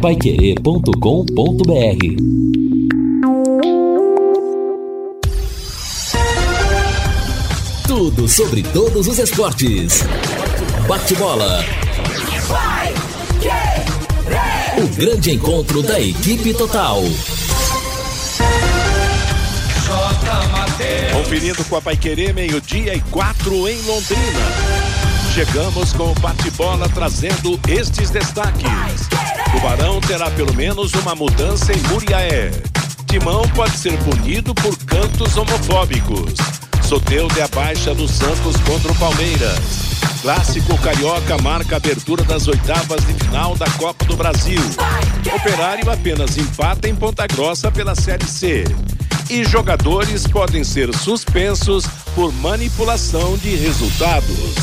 paiquerê.com.br Tudo sobre todos os esportes. Bate-bola. O grande encontro da equipe total. Conferindo com a Paiquerê, meio-dia e quatro em Londrina. Chegamos com o bate-bola trazendo estes destaques. Tubarão terá pelo menos uma mudança em Muriaé. Timão pode ser punido por cantos homofóbicos. Soteudo é a baixa do Santos contra o Palmeiras. Clássico Carioca marca a abertura das oitavas de final da Copa do Brasil. Operário apenas empata em Ponta Grossa pela Série C. E jogadores podem ser suspensos por manipulação de resultados.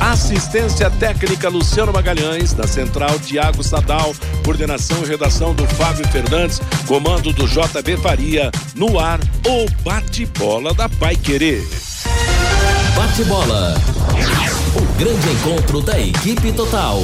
Assistência técnica Luciano Magalhães, da Central Tiago Sadal, coordenação e redação do Fábio Fernandes, comando do JB Faria, no ar, o bate-bola da Pai Querer. Bate-bola. O grande encontro da equipe total.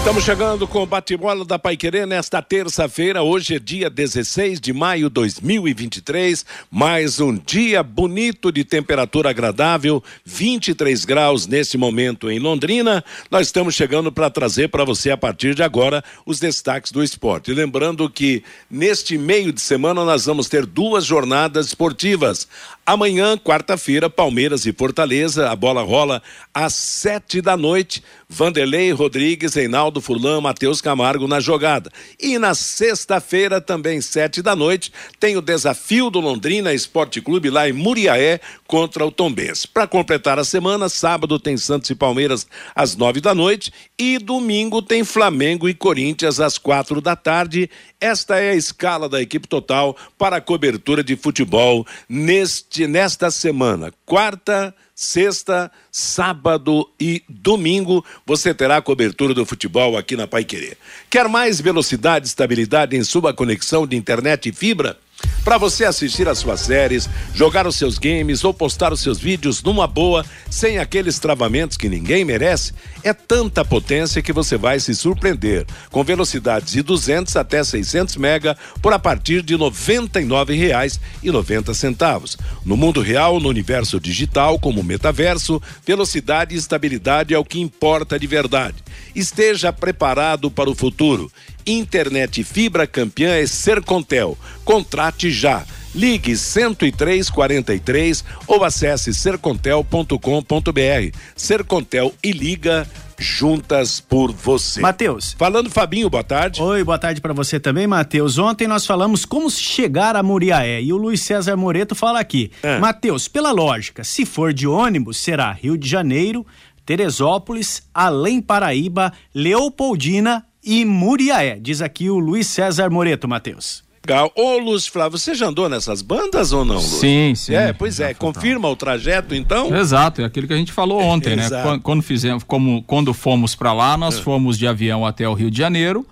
Estamos chegando com o bate-bola da Paiquerê nesta terça-feira. Hoje é dia 16 de maio de 2023. Mais um dia bonito de temperatura agradável, 23 graus nesse momento em Londrina. Nós estamos chegando para trazer para você a partir de agora os destaques do esporte. Lembrando que neste meio de semana nós vamos ter duas jornadas esportivas. Amanhã, quarta-feira, Palmeiras e Fortaleza. A bola rola às sete da noite. Vanderlei Rodrigues, Reinaldo Furlan, Matheus Camargo na jogada. E na sexta-feira, também sete da noite, tem o desafio do Londrina Esporte Clube lá em Muriaé contra o Tombense. Para completar a semana, sábado tem Santos e Palmeiras às nove da noite e domingo tem Flamengo e Corinthians às quatro da tarde. Esta é a escala da equipe total para a cobertura de futebol neste nesta semana. Quarta, sexta, sábado e domingo você terá a cobertura do futebol aqui na Pai Querer. Quer mais velocidade e estabilidade em sua conexão de internet e fibra? Para você assistir às suas séries, jogar os seus games ou postar os seus vídeos numa boa, sem aqueles travamentos que ninguém merece, é tanta potência que você vai se surpreender. Com velocidades de 200 até 600 mega por a partir de R$ 99,90. No mundo real, no universo digital, como metaverso, velocidade e estabilidade é o que importa de verdade. Esteja preparado para o futuro. Internet fibra campeã é Sercontel. Contrate já. Ligue 10343 ou acesse sercontel.com.br. Sercontel e liga juntas por você. Matheus. Falando Fabinho, boa tarde. Oi, boa tarde para você também, Matheus. Ontem nós falamos como chegar a Muriaé e o Luiz César Moreto fala aqui. É. Matheus, pela lógica, se for de ônibus, será Rio de Janeiro, Teresópolis, Além Paraíba, Leopoldina e Muriaé. Diz aqui o Luiz César Moreto, Matheus. Legal. Ô, Lúcio Flávio, você já andou nessas bandas ou não, Lúcio? Sim, sim. É, pois é. Confirma o trajeto, então? Exato, é aquilo que a gente falou ontem, né? Quando, quando, fizemos, como, quando fomos para lá, nós é. fomos de avião até o Rio de Janeiro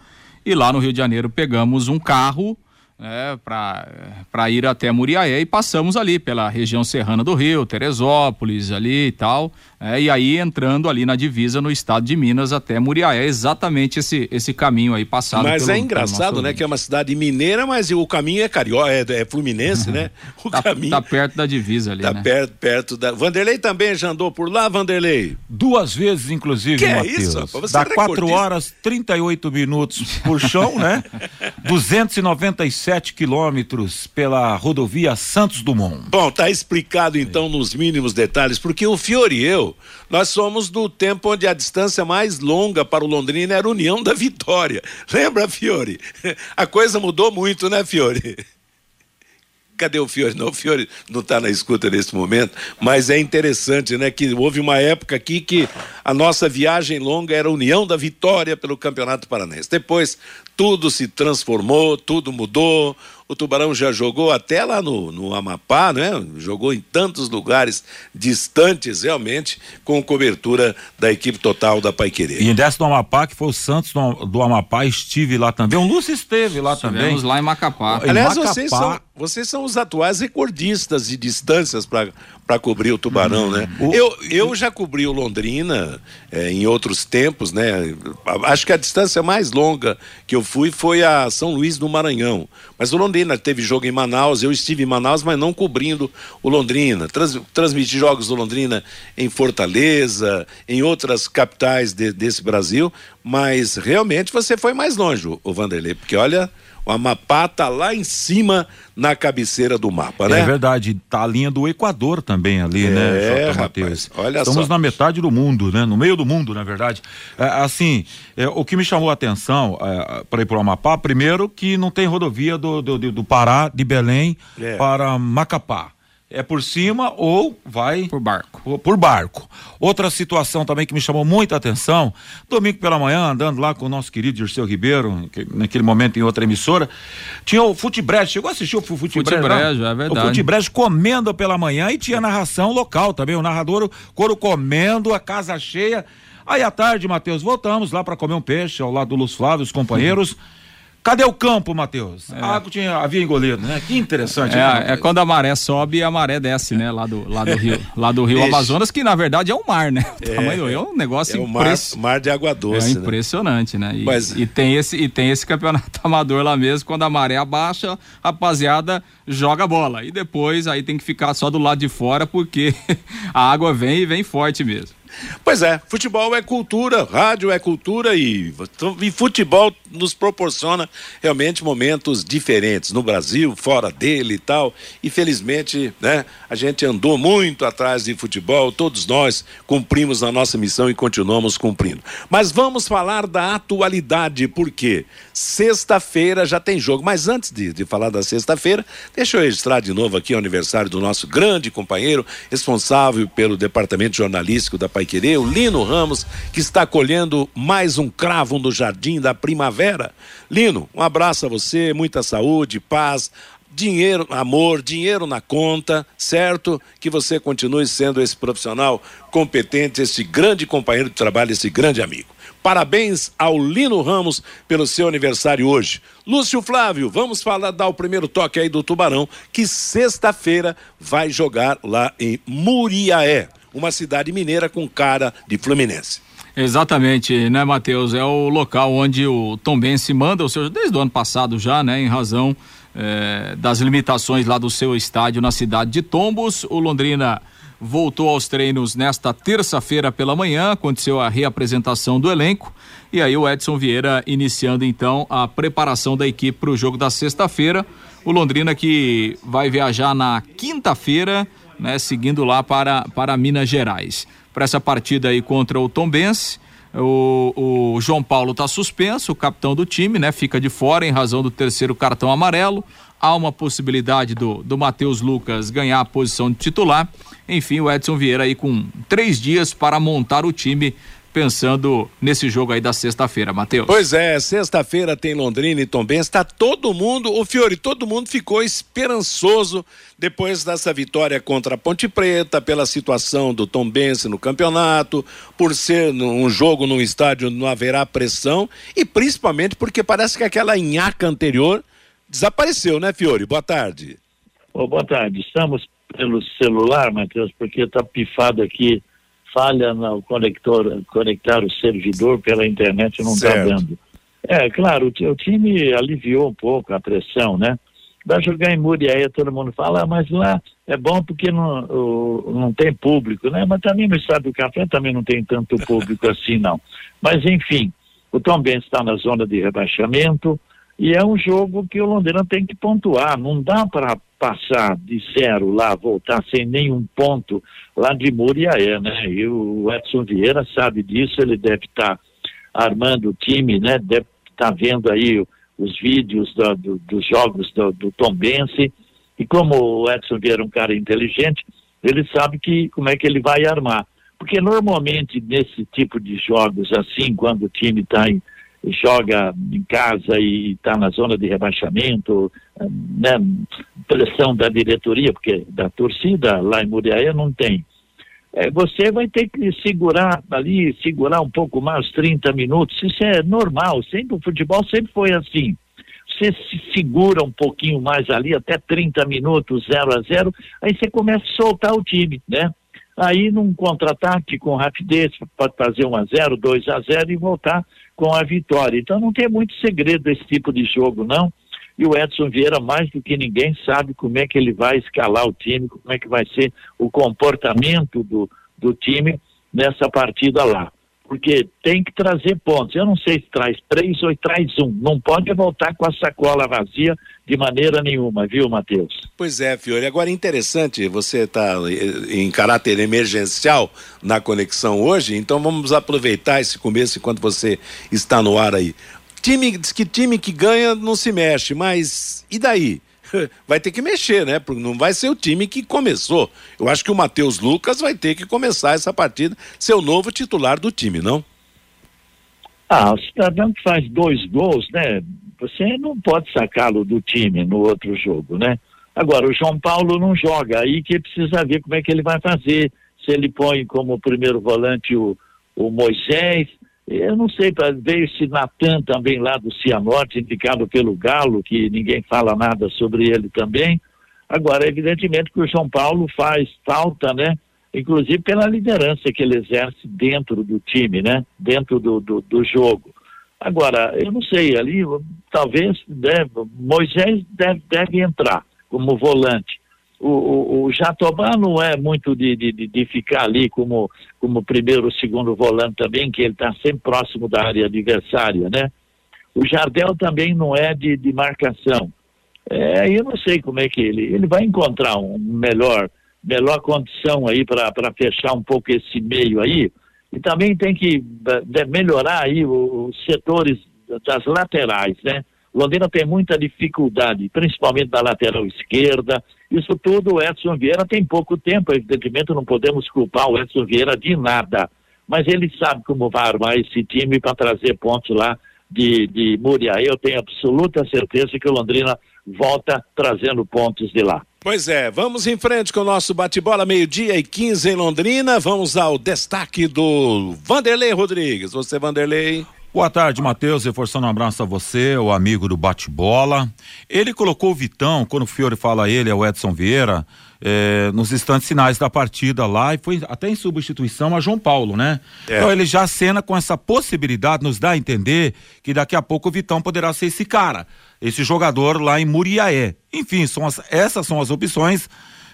e lá no Rio de Janeiro pegamos um carro né, para ir até Muriaé e passamos ali pela região serrana do Rio, Teresópolis ali e tal, é, e aí entrando ali na divisa no estado de Minas até Muriaé, exatamente esse, esse caminho aí passado. Mas pelo, é engraçado, né, que é uma cidade mineira, mas o caminho é carioca, é, é fluminense, né? O tá, caminho tá perto da divisa ali, tá né? perto, perto da. Vanderlei também já andou por lá, Vanderlei? Duas vezes, inclusive, que Matheus. é isso? Você Dá é 4 horas 38 minutos por chão, né? 297 quilômetros pela rodovia Santos Dumont. Bom, tá explicado então nos mínimos detalhes, porque o Fiore e eu, nós somos do tempo onde a distância mais longa para o Londrina era a União da Vitória. Lembra, Fiore? A coisa mudou muito, né, Fiore? Cadê o Fiore? Não, o Fiore não está na escuta nesse momento, mas é interessante, né? Que houve uma época aqui que a nossa viagem longa era a União da Vitória pelo Campeonato Paranense. Depois tudo se transformou, tudo mudou. O Tubarão já jogou até lá no, no Amapá, né? Jogou em tantos lugares distantes, realmente, com cobertura da equipe total da Paiquerê. E dessa do Amapá, que foi o Santos do, do Amapá, estive lá também. O Lúcio esteve lá Estivemos também. lá em Macapá. Aliás, em Macapá, vocês, são, vocês são os atuais recordistas de distâncias para para cobrir o Tubarão, né? Uhum. Eu, eu já cobri o Londrina é, em outros tempos, né? Acho que a distância mais longa que eu fui foi a São Luís do Maranhão. Mas o Londrina teve jogo em Manaus, eu estive em Manaus, mas não cobrindo o Londrina. Trans, transmiti jogos do Londrina em Fortaleza, em outras capitais de, desse Brasil, mas realmente você foi mais longe, o Vanderlei, porque olha o Amapá tá lá em cima na cabeceira do mapa, né? É verdade, tá a linha do Equador também ali, é, né, J. Matheus? Olha Estamos só. na metade do mundo, né? No meio do mundo, na verdade. É, assim, é, o que me chamou a atenção é, para ir para o Amapá, primeiro que não tem rodovia do, do, do Pará, de Belém é. para Macapá é por cima ou vai por barco. Por, por, barco. Outra situação também que me chamou muita atenção, domingo pela manhã, andando lá com o nosso querido Dirceu Ribeiro, que, naquele momento em outra emissora, tinha o Futebrejo, chegou a assistir o Futebrejo? Futebrejo, é verdade. O Futebrejo comendo pela manhã e tinha narração local também, o narrador, o couro comendo, a casa cheia. Aí à tarde, Matheus, voltamos lá para comer um peixe ao lado do Luz Flávio, os companheiros. Uhum Cadê o campo, Matheus? É. A água tinha, havia engolido, né? Que interessante. É, né? é, quando a maré sobe e a maré desce, né? Lá do, lá do rio, lá do rio Amazonas, que na verdade é o mar, né? O é, tamanho do rio é um negócio é impress... mar, mar de água doce. É né? impressionante, né? né? E, Mas... e, tem esse, e tem esse campeonato amador lá mesmo, quando a maré abaixa, a rapaziada joga bola. E depois aí tem que ficar só do lado de fora, porque a água vem e vem forte mesmo. Pois é, futebol é cultura, rádio é cultura e, e futebol nos proporciona realmente momentos diferentes no Brasil, fora dele e tal. E felizmente, né, a gente andou muito atrás de futebol, todos nós cumprimos a nossa missão e continuamos cumprindo. Mas vamos falar da atualidade, porque sexta-feira já tem jogo. Mas antes de, de falar da sexta-feira, deixa eu registrar de novo aqui o aniversário do nosso grande companheiro, responsável pelo departamento jornalístico da Pai Querer, o Lino Ramos, que está colhendo mais um cravo no jardim da primavera. Lino, um abraço a você, muita saúde, paz, dinheiro, amor, dinheiro na conta, certo? Que você continue sendo esse profissional competente, esse grande companheiro de trabalho, esse grande amigo. Parabéns ao Lino Ramos pelo seu aniversário hoje. Lúcio Flávio, vamos falar, dar o primeiro toque aí do Tubarão, que sexta-feira vai jogar lá em Muriaé uma cidade mineira com cara de Fluminense. Exatamente, né, Matheus? É o local onde o Tom Bense manda o seu, desde o ano passado já, né, em razão eh, das limitações lá do seu estádio na cidade de Tombos. O Londrina voltou aos treinos nesta terça-feira pela manhã, aconteceu a reapresentação do elenco. E aí o Edson Vieira iniciando então a preparação da equipe para o jogo da sexta-feira. O Londrina que vai viajar na quinta-feira né, seguindo lá para, para Minas Gerais. Para essa partida aí contra o Tombense, o, o João Paulo está suspenso, o capitão do time, né, fica de fora em razão do terceiro cartão amarelo. Há uma possibilidade do, do Matheus Lucas ganhar a posição de titular. Enfim, o Edson Vieira aí com três dias para montar o time pensando nesse jogo aí da sexta-feira, Matheus. Pois é, sexta-feira tem Londrina e Tombense, está todo mundo, o Fiore, todo mundo ficou esperançoso depois dessa vitória contra a Ponte Preta, pela situação do Tombense no campeonato, por ser um jogo num estádio não haverá pressão e principalmente porque parece que aquela nhaca anterior desapareceu, né, Fiore? Boa tarde. Oh, boa tarde. Estamos pelo celular, Matheus, porque está pifado aqui falha no conector, conectar o servidor pela internet não está dando. É, claro, o, o, time aliviou um pouco a pressão, né? Vai jogar em Muriaé, todo mundo fala, ah, mas lá é bom porque não, o, não tem público, né? Mas também no estado do Café também não tem tanto público assim, não. Mas, enfim, o Tom Benz está na zona de rebaixamento e é um jogo que o Londrina tem que pontuar. Não dá para passar de zero lá, voltar sem nenhum ponto lá de Muriaé, né? E o Edson Vieira sabe disso, ele deve estar tá armando o time, né? Deve estar tá vendo aí os vídeos do, do, dos jogos do, do Tom Bense. E como o Edson Vieira é um cara inteligente, ele sabe que como é que ele vai armar. Porque normalmente nesse tipo de jogos assim, quando o time está em joga em casa e está na zona de rebaixamento, né, pressão da diretoria, porque da torcida lá em Muriaé não tem. É, você vai ter que segurar ali, segurar um pouco mais, 30 minutos, isso é normal, sempre o futebol sempre foi assim. você se segura um pouquinho mais ali, até 30 minutos, 0 a 0 aí você começa a soltar o time, né? Aí num contra-ataque com rapidez, pode fazer 1 a 0 2 a 0 e voltar com a vitória. Então não tem muito segredo esse tipo de jogo, não. E o Edson Vieira, mais do que ninguém, sabe como é que ele vai escalar o time, como é que vai ser o comportamento do, do time nessa partida lá porque tem que trazer pontos. Eu não sei se traz três ou traz um. Não pode voltar com a sacola vazia de maneira nenhuma, viu, Matheus? Pois é, Fiore. Agora, interessante, você está em caráter emergencial na conexão hoje, então vamos aproveitar esse começo enquanto você está no ar aí. Time, diz que time que ganha não se mexe, mas e daí? vai ter que mexer, né? Porque não vai ser o time que começou. Eu acho que o Matheus Lucas vai ter que começar essa partida, ser o novo titular do time, não? Ah, o cidadão que faz dois gols, né? Você não pode sacá-lo do time no outro jogo, né? Agora, o João Paulo não joga, aí que precisa ver como é que ele vai fazer. Se ele põe como primeiro volante o, o Moisés, eu não sei, veio esse Natan também lá do Cianorte, indicado pelo Galo, que ninguém fala nada sobre ele também. Agora, evidentemente que o João Paulo faz falta, né? Inclusive pela liderança que ele exerce dentro do time, né? Dentro do, do, do jogo. Agora, eu não sei, ali talvez deve, Moisés deve, deve entrar como volante o, o, o Jatobá não é muito de, de, de, ficar ali como, como primeiro ou segundo volante também, que ele está sempre próximo da área adversária, né? O Jardel também não é de, de marcação. É, eu não sei como é que ele, ele vai encontrar um melhor, melhor condição aí para fechar um pouco esse meio aí. E também tem que melhorar aí os setores das laterais, né? Londrina tem muita dificuldade, principalmente na lateral esquerda. Isso tudo o Edson Vieira tem pouco tempo, evidentemente não podemos culpar o Edson Vieira de nada. Mas ele sabe como vai armar esse time para trazer pontos lá de, de Muriaé. Eu tenho absoluta certeza que o Londrina volta trazendo pontos de lá. Pois é, vamos em frente com o nosso bate-bola, meio-dia e 15 em Londrina. Vamos ao destaque do Vanderlei Rodrigues. Você, Vanderlei. Boa tarde, Matheus. Reforçando um abraço a você, o amigo do bate-bola. Ele colocou o Vitão, quando o Fiore fala ele, é o Edson Vieira, é, nos instantes finais da partida lá e foi até em substituição a João Paulo, né? É. Então ele já cena com essa possibilidade, nos dá a entender que daqui a pouco o Vitão poderá ser esse cara, esse jogador lá em Muriaé. Enfim, são as, essas são as opções.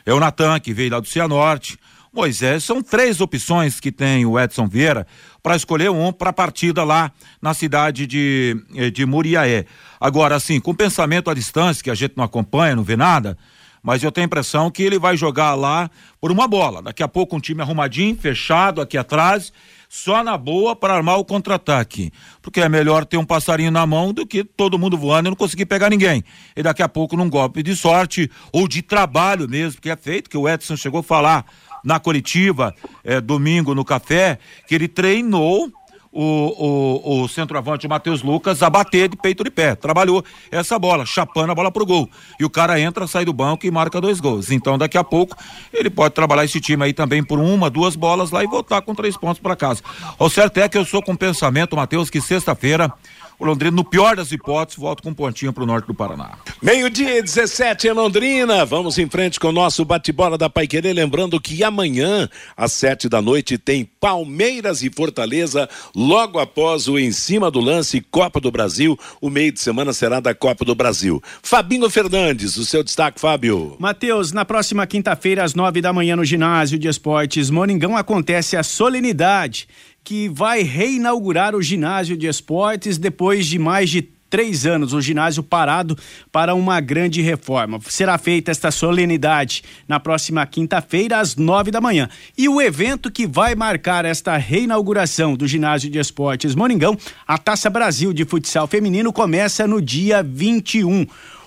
É o Natan, que veio lá do Cianorte. Moisés, são três opções que tem o Edson Vieira para escolher um para a partida lá na cidade de, eh, de Muriaé. Agora, assim, com pensamento à distância, que a gente não acompanha, não vê nada, mas eu tenho a impressão que ele vai jogar lá por uma bola. Daqui a pouco um time arrumadinho, fechado aqui atrás, só na boa para armar o contra-ataque. Porque é melhor ter um passarinho na mão do que todo mundo voando e não conseguir pegar ninguém. E daqui a pouco num golpe de sorte ou de trabalho mesmo, que é feito, que o Edson chegou a falar na coletiva, é, domingo no café, que ele treinou o, o, o centroavante Matheus Lucas a bater de peito de pé. Trabalhou essa bola, chapando a bola pro gol. E o cara entra, sai do banco e marca dois gols. Então daqui a pouco ele pode trabalhar esse time aí também por uma, duas bolas lá e voltar com três pontos para casa. O certo é que eu sou com pensamento, Matheus, que sexta-feira o Londrina, no pior das hipóteses, volta com um pontinho para o norte do Paraná. Meio-dia 17 em Londrina. Vamos em frente com o nosso bate-bola da Pai Querer. Lembrando que amanhã, às sete da noite, tem Palmeiras e Fortaleza, logo após o Em Cima do Lance Copa do Brasil. O meio de semana será da Copa do Brasil. Fabinho Fernandes, o seu destaque, Fábio. Matheus, na próxima quinta-feira, às nove da manhã, no ginásio de esportes Moringão, acontece a solenidade que vai reinaugurar o ginásio de esportes depois de mais de três anos, o ginásio parado para uma grande reforma. Será feita esta solenidade na próxima quinta-feira, às nove da manhã. E o evento que vai marcar esta reinauguração do ginásio de esportes Moringão, a Taça Brasil de Futsal Feminino, começa no dia 21.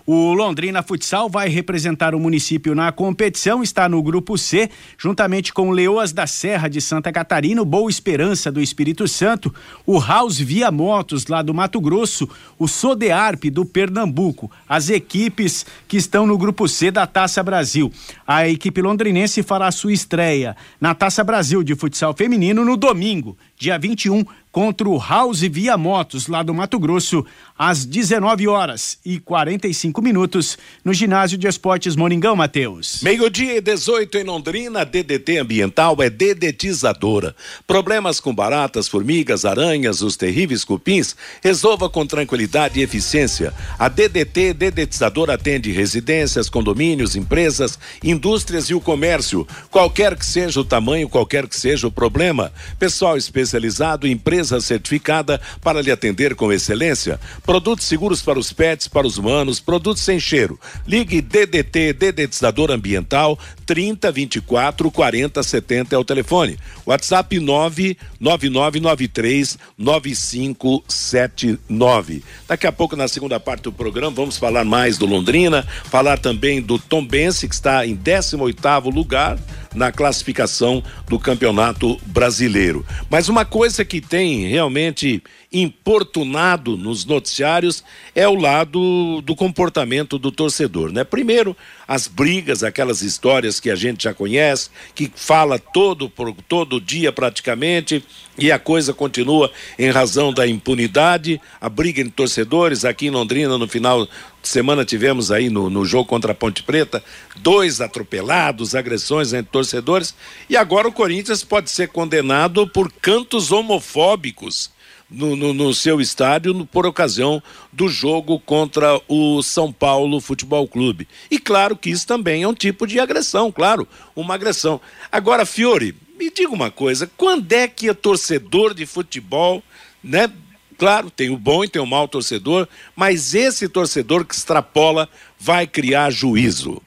O Londrina Futsal vai representar o município na competição, está no grupo C, juntamente com Leoas da Serra de Santa Catarina, Boa Esperança do Espírito Santo, o House Via Motos lá do Mato Grosso, o Sodearp do Pernambuco, as equipes que estão no grupo C da Taça Brasil. A equipe londrinense fará sua estreia na Taça Brasil de Futsal Feminino no domingo, dia 21, contra o House Via Motos, lá do Mato Grosso, às 19 horas e 45 minutos, no Ginásio de Esportes Moringão, Matheus. Meio-dia e 18 em Londrina, DDT Ambiental é dedetizadora. Problemas com baratas, formigas, aranhas, os terríveis cupins, resolva com tranquilidade e eficiência. A DDT Dedetizadora atende residências, condomínios, empresas, indústrias e o comércio. Qualquer que seja o tamanho, qualquer que seja o problema. Pessoal especializado, empresa certificada para lhe atender com excelência. Produtos seguros para os pets, para os humanos, produtos sem cheiro. Ligue DDT, Dedetizador Ambiental, 30 24 40 70 é o telefone. WhatsApp 99993 9579. Daqui a pouco, na segunda parte do programa, vamos falar mais do Londrina, falar também do Tombense, que está em 18 lugar na classificação do Campeonato Brasileiro. Mas uma coisa que tem realmente importunado nos noticiários é o lado do comportamento do torcedor, né? Primeiro, as brigas, aquelas histórias que a gente já conhece, que fala todo todo dia praticamente, e a coisa continua em razão da impunidade, a briga entre torcedores. Aqui em Londrina no final de semana tivemos aí no, no jogo contra a Ponte Preta dois atropelados, agressões entre torcedores, e agora o Corinthians pode ser condenado por cantos homofóbicos no, no, no seu estádio no, por ocasião do jogo contra o São Paulo Futebol Clube. E claro que isso também é um tipo de agressão, claro, uma agressão. Agora, Fiore, me diga uma coisa, quando é que é torcedor de futebol, né? Claro, tem o bom e tem o mau torcedor, mas esse torcedor que extrapola vai criar juízo.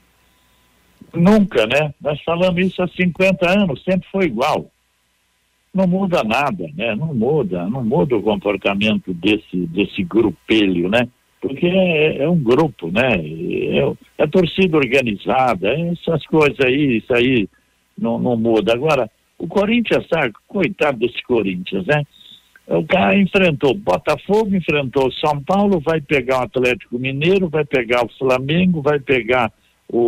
Nunca, né? Nós falamos isso há 50 anos, sempre foi igual não muda nada, né? Não muda, não muda o comportamento desse, desse grupelho, né? Porque é, é um grupo, né? É, é, torcida organizada, essas coisas aí, isso aí não, não muda. Agora, o Corinthians, sabe, coitado desse Corinthians, né? O cara enfrentou Botafogo, enfrentou São Paulo, vai pegar o Atlético Mineiro, vai pegar o Flamengo, vai pegar o,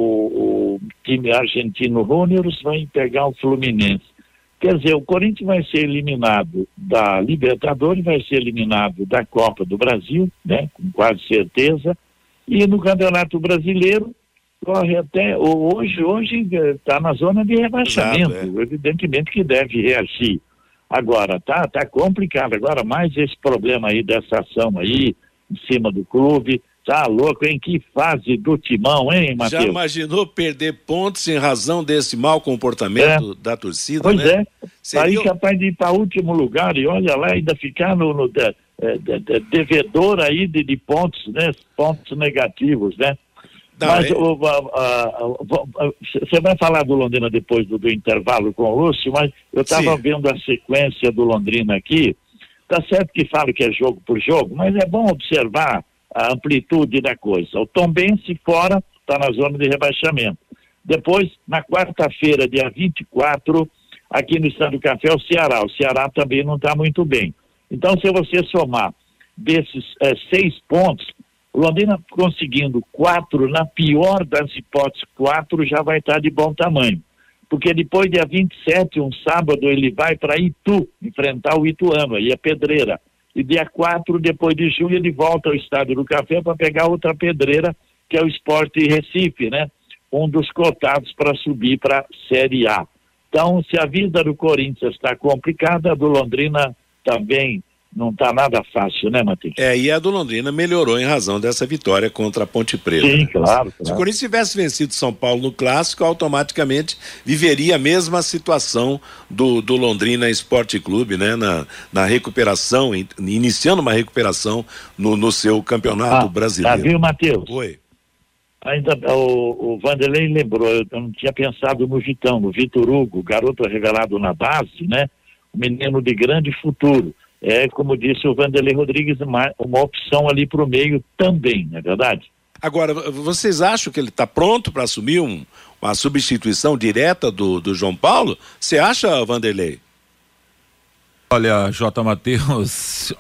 o time argentino Júnior, vai pegar o Fluminense. Quer dizer, o Corinthians vai ser eliminado da Libertadores, vai ser eliminado da Copa do Brasil, né, com quase certeza, e no Campeonato Brasileiro corre até hoje hoje está na zona de rebaixamento, Exato, é. evidentemente que deve reagir. Agora tá tá complicado. Agora mais esse problema aí dessa ação aí em cima do clube. Tá louco, em que fase do timão, hein, Matheus? Já imaginou perder pontos em razão desse mau comportamento é. da torcida, pois né? Pois é, Seria... aí capaz de ir para último lugar e olha lá, ainda ficar no, no de, de, de, devedor aí de, de, pontos, né? Pontos negativos, né? Não, Mas você é... vai falar do Londrina depois do, do intervalo com o Lúcio, mas eu estava vendo a sequência do Londrina aqui. Tá certo que falo que é jogo por jogo, mas é bom observar a amplitude da coisa. O Tombense fora está na zona de rebaixamento. Depois, na quarta-feira, dia 24, aqui no Estado do Café, o Ceará. O Ceará também não está muito bem. Então, se você somar desses é, seis pontos, Londrina conseguindo quatro, na pior das hipóteses, quatro já vai estar tá de bom tamanho. Porque depois, dia 27, um sábado, ele vai para Itu, enfrentar o Ituano, aí é pedreira e dia 4, depois de junho, ele volta ao Estádio do Café para pegar outra pedreira, que é o Esporte Recife, né? Um dos cotados para subir para a Série A. Então, se a vida do Corinthians está complicada, a do Londrina também não está nada fácil, né, Matheus? É, e a do Londrina melhorou em razão dessa vitória contra a Ponte Preta. Sim, claro, claro. Se o Corinthians tivesse vencido São Paulo no clássico, automaticamente viveria a mesma situação do, do Londrina Esporte Clube, né? Na, na recuperação, iniciando uma recuperação no, no seu campeonato ah, brasileiro. Tá, viu, Matheus? Oi. Ainda o, o Vanderlei lembrou, eu não tinha pensado no Vitão, no Vitor Hugo, garoto revelado na base, né? Um menino de grande futuro é, como disse o Vanderlei Rodrigues, uma, uma opção ali para o meio também, não é verdade? Agora, vocês acham que ele está pronto para assumir um, uma substituição direta do, do João Paulo? Você acha, Vanderlei? Olha, J. Matheus,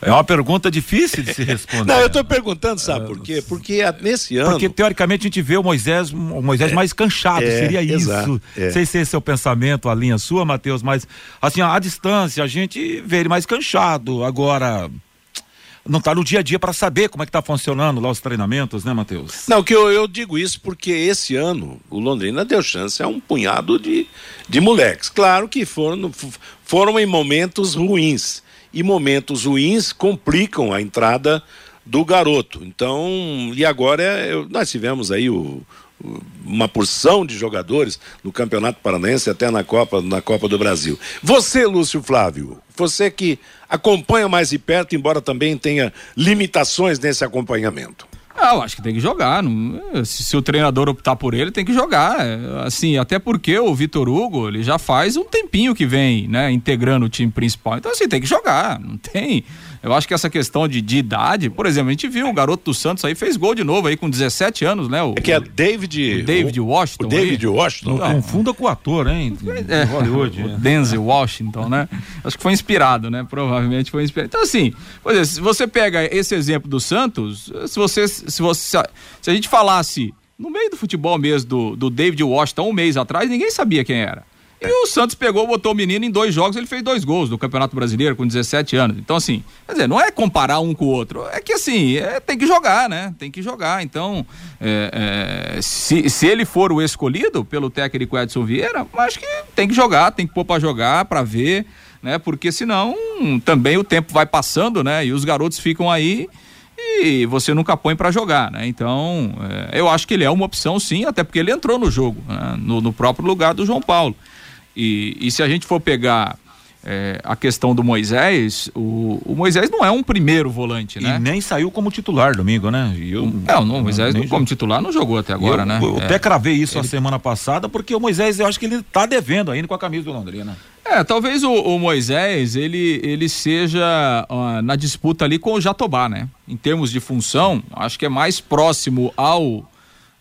É uma pergunta difícil de se responder. Não, eu estou perguntando, sabe por quê? Porque nesse ano. Porque teoricamente a gente vê o Moisés, o Moisés é, mais canchado, é, seria exato, isso. É. Sei se esse é o pensamento, a linha sua, Matheus, mas assim, à distância a gente vê ele mais canchado. Agora, não está no dia a dia para saber como é que está funcionando lá os treinamentos, né, Matheus? Não, que eu, eu, digo isso porque esse ano o Londrina deu chance a um punhado de, de moleques. Claro que foram, foram em momentos ruins. E momentos ruins complicam a entrada do garoto. Então, e agora eu, nós tivemos aí o, uma porção de jogadores no Campeonato Paranaense até na Copa, na Copa do Brasil. Você, Lúcio Flávio, você que acompanha mais de perto, embora também tenha limitações nesse acompanhamento. Ah, eu acho que tem que jogar. Não, se, se, o treinador optar por ele, tem que jogar. Assim, até porque o Vitor Hugo, ele já faz um tempinho que vem, né, integrando o time principal. Então, assim, tem que jogar. Não tem. Eu acho que essa questão de, de idade, por exemplo, a gente viu o garoto do Santos aí fez gol de novo aí com 17 anos, né? O, é que é David. O David Washington. O David aí. Washington. Não, confunda com o ator, hein? É, Hollywood. O Denzel Washington, né? Acho que foi inspirado, né? Provavelmente foi inspirado. Então, assim, por exemplo, se você pega esse exemplo do Santos, se você. Se, você, se a gente falasse no meio do futebol mesmo do, do David Washington um mês atrás, ninguém sabia quem era. E o Santos pegou, botou o menino em dois jogos, ele fez dois gols no Campeonato Brasileiro com 17 anos. Então, assim, quer dizer, não é comparar um com o outro, é que assim, é, tem que jogar, né? Tem que jogar. Então, é, é, se, se ele for o escolhido pelo técnico Edson Vieira, acho que tem que jogar, tem que pôr pra jogar, pra ver, né? Porque senão também o tempo vai passando, né? E os garotos ficam aí e você nunca põe para jogar, né? Então, é, eu acho que ele é uma opção sim, até porque ele entrou no jogo, né? no, no próprio lugar do João Paulo. E, e se a gente for pegar é, a questão do Moisés, o, o, Moisés não é um primeiro volante, né? E nem saiu como titular domingo, né? Eu, não, não, o Moisés não, como titular não jogou até agora, eu, né? Eu é. até cravei isso ele... a semana passada, porque o Moisés, eu acho que ele tá devendo ainda com a camisa do Londrina. É, talvez o, o Moisés, ele, ele seja uh, na disputa ali com o Jatobá, né? Em termos de função, acho que é mais próximo ao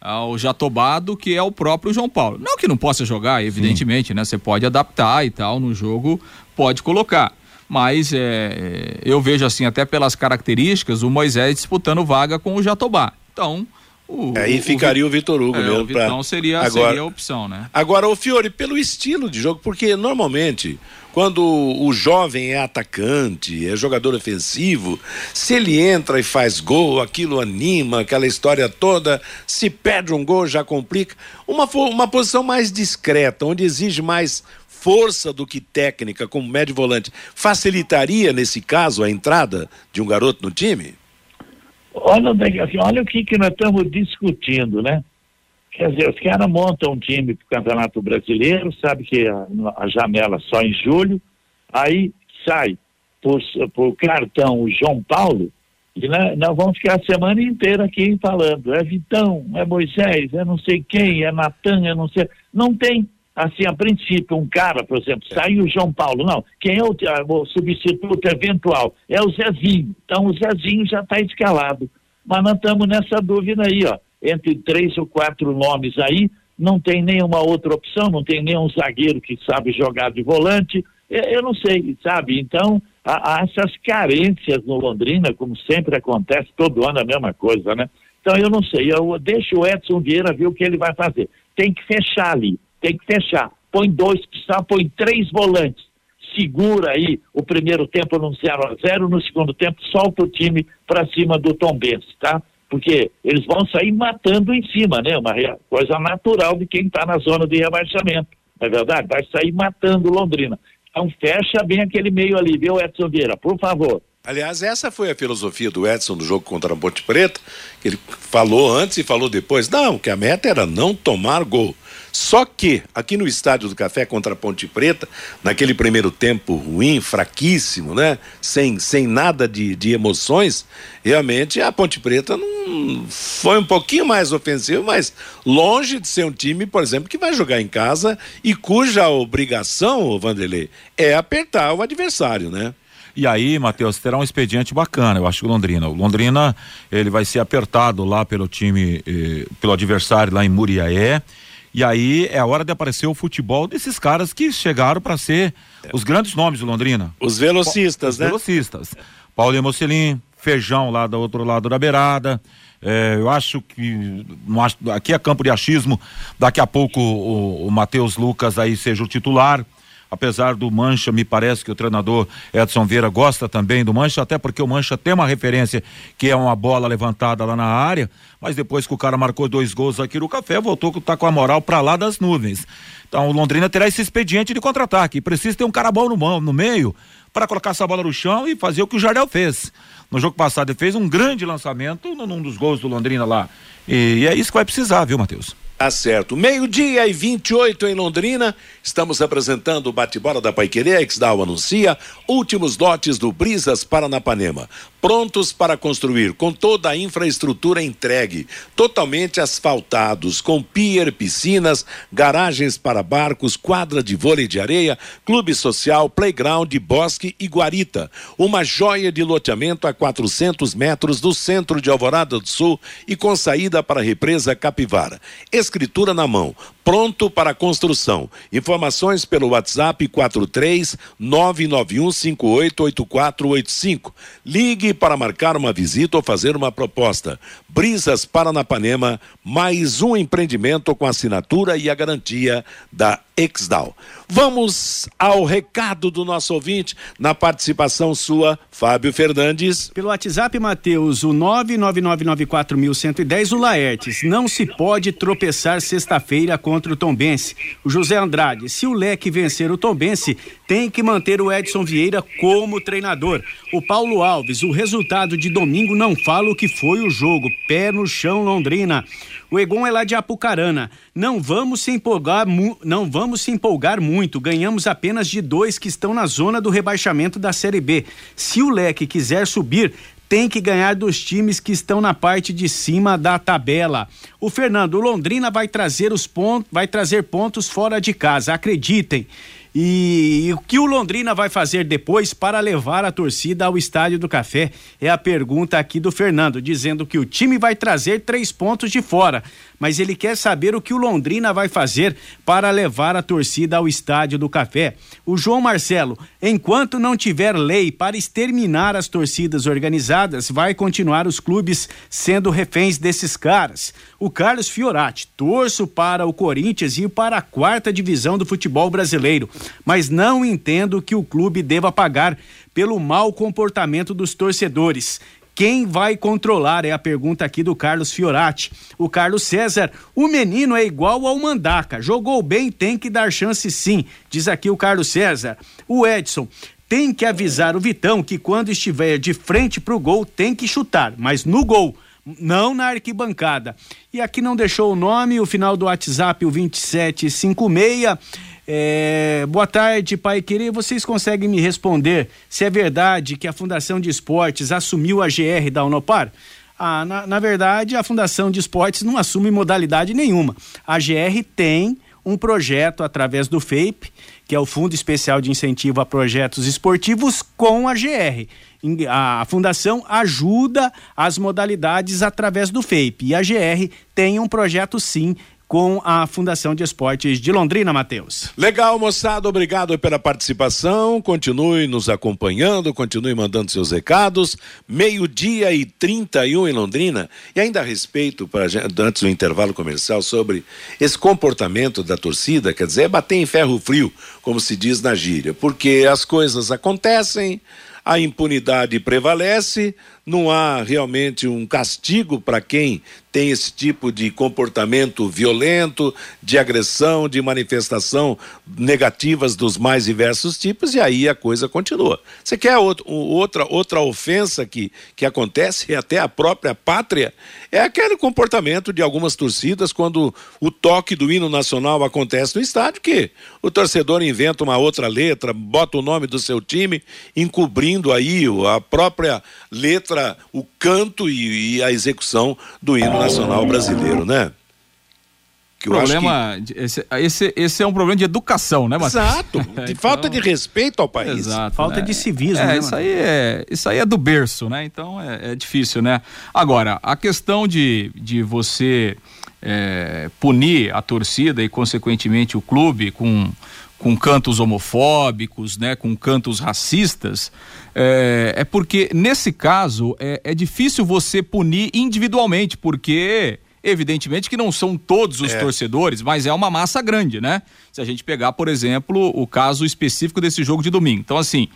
ao Jatobá do que é o próprio João Paulo. Não que não possa jogar, evidentemente, Sim. né? Você pode adaptar e tal no jogo, pode colocar. Mas é, é, eu vejo assim, até pelas características, o Moisés disputando vaga com o Jatobá. Então, o, Aí ficaria o, o Vitor Hugo é, mesmo. O Vitão pra... seria, agora, seria a opção, né? Agora, o Fiore, pelo estilo de jogo, porque normalmente quando o jovem é atacante, é jogador ofensivo, se ele entra e faz gol, aquilo anima, aquela história toda, se perde um gol já complica. Uma, uma posição mais discreta, onde exige mais força do que técnica, como médio volante, facilitaria nesse caso a entrada de um garoto no time? Olha, assim, olha o que, que nós estamos discutindo, né? Quer dizer, os caras montam um time para o Campeonato Brasileiro, sabe que a, a, janela só em julho, aí sai por, por cartão o João Paulo, e nós, nós, vamos ficar a semana inteira aqui falando, é Vitão, é Moisés, é não sei quem, é Natan, é não sei. Não tem, assim, a princípio, um cara, por exemplo, saiu o João Paulo, não, quem é o, o substituto eventual? É o Zezinho. Então o Zezinho já está escalado. Mas nós estamos nessa dúvida aí, ó entre três ou quatro nomes aí, não tem nenhuma outra opção, não tem nenhum zagueiro que sabe jogar de volante, eu não sei, sabe? Então, há, há essas carências no Londrina, como sempre acontece, todo ano a mesma coisa, né? Então, eu não sei, eu deixo o Edson Vieira ver o que ele vai fazer. Tem que fechar ali, tem que fechar. Põe dois, põe três volantes. Segura aí o primeiro tempo num 0 a 0 no segundo tempo solta o time para cima do Tom Benz, tá? porque eles vão sair matando em cima, né? Uma coisa natural de quem está na zona de rebaixamento, não é verdade? Vai sair matando Londrina. Então fecha bem aquele meio ali, viu, Edson Vieira? Por favor. Aliás, essa foi a filosofia do Edson no jogo contra a Ponte Preta, ele falou antes e falou depois. Não, que a meta era não tomar gol. Só que, aqui no Estádio do Café contra a Ponte Preta, naquele primeiro tempo ruim, fraquíssimo, né? Sem, sem nada de, de emoções, realmente a Ponte Preta não foi um pouquinho mais ofensiva, mas longe de ser um time, por exemplo, que vai jogar em casa e cuja obrigação, Vanderlei, é apertar o adversário, né? E aí, Matheus, terá um expediente bacana, eu acho o Londrina. O Londrina, ele vai ser apertado lá pelo time, eh, pelo adversário lá em Muriaé. E aí é a hora de aparecer o futebol desses caras que chegaram para ser os grandes nomes de Londrina. Os velocistas, os né? Velocistas. Paulinho Mocelin, feijão lá do outro lado da beirada. É, eu acho que aqui é campo de achismo. Daqui a pouco o, o Matheus Lucas aí seja o titular apesar do Mancha, me parece que o treinador Edson Vieira gosta também do Mancha, até porque o Mancha tem uma referência que é uma bola levantada lá na área, mas depois que o cara marcou dois gols aqui no café, voltou com tá com a moral para lá das nuvens. Então o Londrina terá esse expediente de contra-ataque, precisa ter um cara bom no, no meio para colocar essa bola no chão e fazer o que o Jardel fez. No jogo passado ele fez um grande lançamento num dos gols do Londrina lá. E, e é isso que vai precisar, viu, Matheus? Tá certo. Meio-dia e 28 em Londrina. Estamos apresentando o bate-bola da Paiquerê. Exdal anuncia últimos lotes do Brisas Paranapanema. Prontos para construir, com toda a infraestrutura entregue. Totalmente asfaltados, com pier, piscinas, garagens para barcos, quadra de vôlei de areia, clube social, playground, bosque e guarita. Uma joia de loteamento a 400 metros do centro de Alvorada do Sul e com saída para a represa Capivara escritura na mão, pronto para construção. Informações pelo WhatsApp 43 991 588485. Ligue para marcar uma visita ou fazer uma proposta. Brisas Paranapanema, mais um empreendimento com assinatura e a garantia da Exdal. Vamos ao recado do nosso ouvinte, na participação sua, Fábio Fernandes. Pelo WhatsApp, Matheus, o 99994110, o Laertes. Não se pode tropeçar sexta-feira contra o Tombense. O José Andrade, se o Leque vencer o Tombense, tem que manter o Edson Vieira como treinador. O Paulo Alves, o resultado de domingo não fala o que foi o jogo. Pé no chão, Londrina. O Egon é lá de Apucarana. Não vamos se empolgar, não vamos se empolgar muito. Ganhamos apenas de dois que estão na zona do rebaixamento da Série B. Se o Leque quiser subir, tem que ganhar dos times que estão na parte de cima da tabela. O Fernando, Londrina vai trazer os pontos, vai trazer pontos fora de casa, acreditem. E, e, o que o Londrina vai fazer depois para levar a torcida ao Estádio do Café? É a pergunta aqui do Fernando, dizendo que o time vai trazer três pontos de fora, mas ele quer saber o que o Londrina vai fazer para levar a torcida ao Estádio do Café. O João Marcelo, enquanto não tiver lei para exterminar as torcidas organizadas, vai continuar os clubes sendo reféns desses caras. O Carlos Fiorati, torço para o Corinthians ir para a quarta divisão do futebol brasileiro mas não entendo que o clube deva pagar pelo mau comportamento dos torcedores. Quem vai controlar? É a pergunta aqui do Carlos Fiorati. O Carlos César, o menino é igual ao Mandaca. Jogou bem, tem que dar chance sim, diz aqui o Carlos César. O Edson, tem que avisar o Vitão que quando estiver de frente pro gol tem que chutar, mas no gol, não na arquibancada. E aqui não deixou o nome, o final do WhatsApp, o 2756. É, boa tarde, Pai Querer. Vocês conseguem me responder se é verdade que a Fundação de Esportes assumiu a GR da Unopar? Ah, na, na verdade, a Fundação de Esportes não assume modalidade nenhuma. A GR tem um projeto através do FAPE, que é o Fundo Especial de Incentivo a Projetos Esportivos, com a GR. A fundação ajuda as modalidades através do FAPE e a GR tem um projeto sim com a Fundação de Esportes de Londrina, Matheus. Legal, moçada, obrigado pela participação. Continue nos acompanhando, continue mandando seus recados. Meio-dia e 31 em Londrina. E ainda a respeito, pra, antes do intervalo comercial, sobre esse comportamento da torcida, quer dizer, é bater em ferro frio, como se diz na gíria, porque as coisas acontecem, a impunidade prevalece, não há realmente um castigo para quem tem esse tipo de comportamento violento, de agressão, de manifestação negativas dos mais diversos tipos, e aí a coisa continua. Você quer outro, outra, outra ofensa que, que acontece, até a própria pátria, é aquele comportamento de algumas torcidas quando o toque do hino nacional acontece no estádio, que o torcedor inventa uma outra letra, bota o nome do seu time, encobrindo aí a própria letra, o canto e, e a execução do hino nacional nacional brasileiro, né? Que problema, que... esse, esse, esse é um problema de educação, né, Matheus? Exato, de então... falta de respeito ao país. Exato, falta né? de civismo, é, né, isso aí é Isso aí é do berço, né? Então é, é difícil, né? Agora, a questão de, de você é, punir a torcida e, consequentemente, o clube com com cantos homofóbicos, né, com cantos racistas, é, é porque nesse caso é, é, difícil você punir individualmente, porque evidentemente que não são todos os é. torcedores, mas é uma massa grande, né? Se a gente pegar, por exemplo, o caso específico desse jogo de domingo. Então, assim,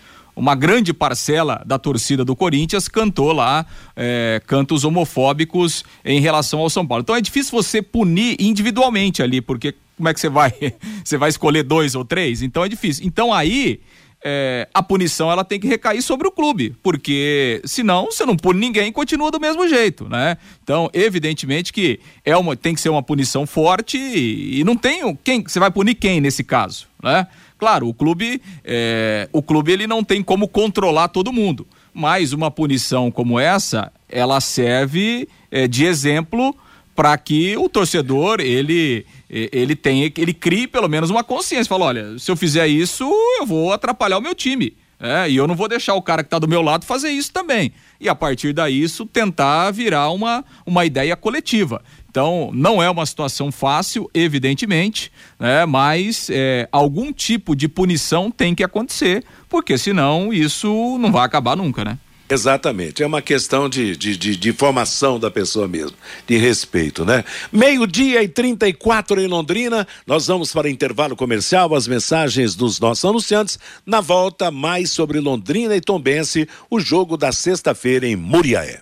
uma grande parcela da torcida do Corinthians cantou lá é, cantos homofóbicos em relação ao São Paulo. Então é difícil você punir individualmente ali, porque como é que você vai? Você vai escolher dois ou três? Então é difícil. Então aí é, a punição ela tem que recair sobre o clube, porque senão você não pune ninguém e continua do mesmo jeito, né? Então, evidentemente que é uma, tem que ser uma punição forte e, e não tem quem você vai punir quem nesse caso, né? Claro, o clube, é, o clube ele não tem como controlar todo mundo, mas uma punição como essa, ela serve é, de exemplo para que o torcedor ele ele tenha ele crie pelo menos uma consciência, fala, olha, se eu fizer isso, eu vou atrapalhar o meu time. É, e eu não vou deixar o cara que está do meu lado fazer isso também. E a partir daí, isso tentar virar uma, uma ideia coletiva. Então, não é uma situação fácil, evidentemente, né? mas é, algum tipo de punição tem que acontecer, porque senão isso não vai acabar nunca, né? Exatamente, é uma questão de, de, de, de formação da pessoa mesmo, de respeito, né? Meio-dia e 34 em Londrina, nós vamos para intervalo comercial, as mensagens dos nossos anunciantes. Na volta, mais sobre Londrina e Tombense, o jogo da sexta-feira em Muriaé.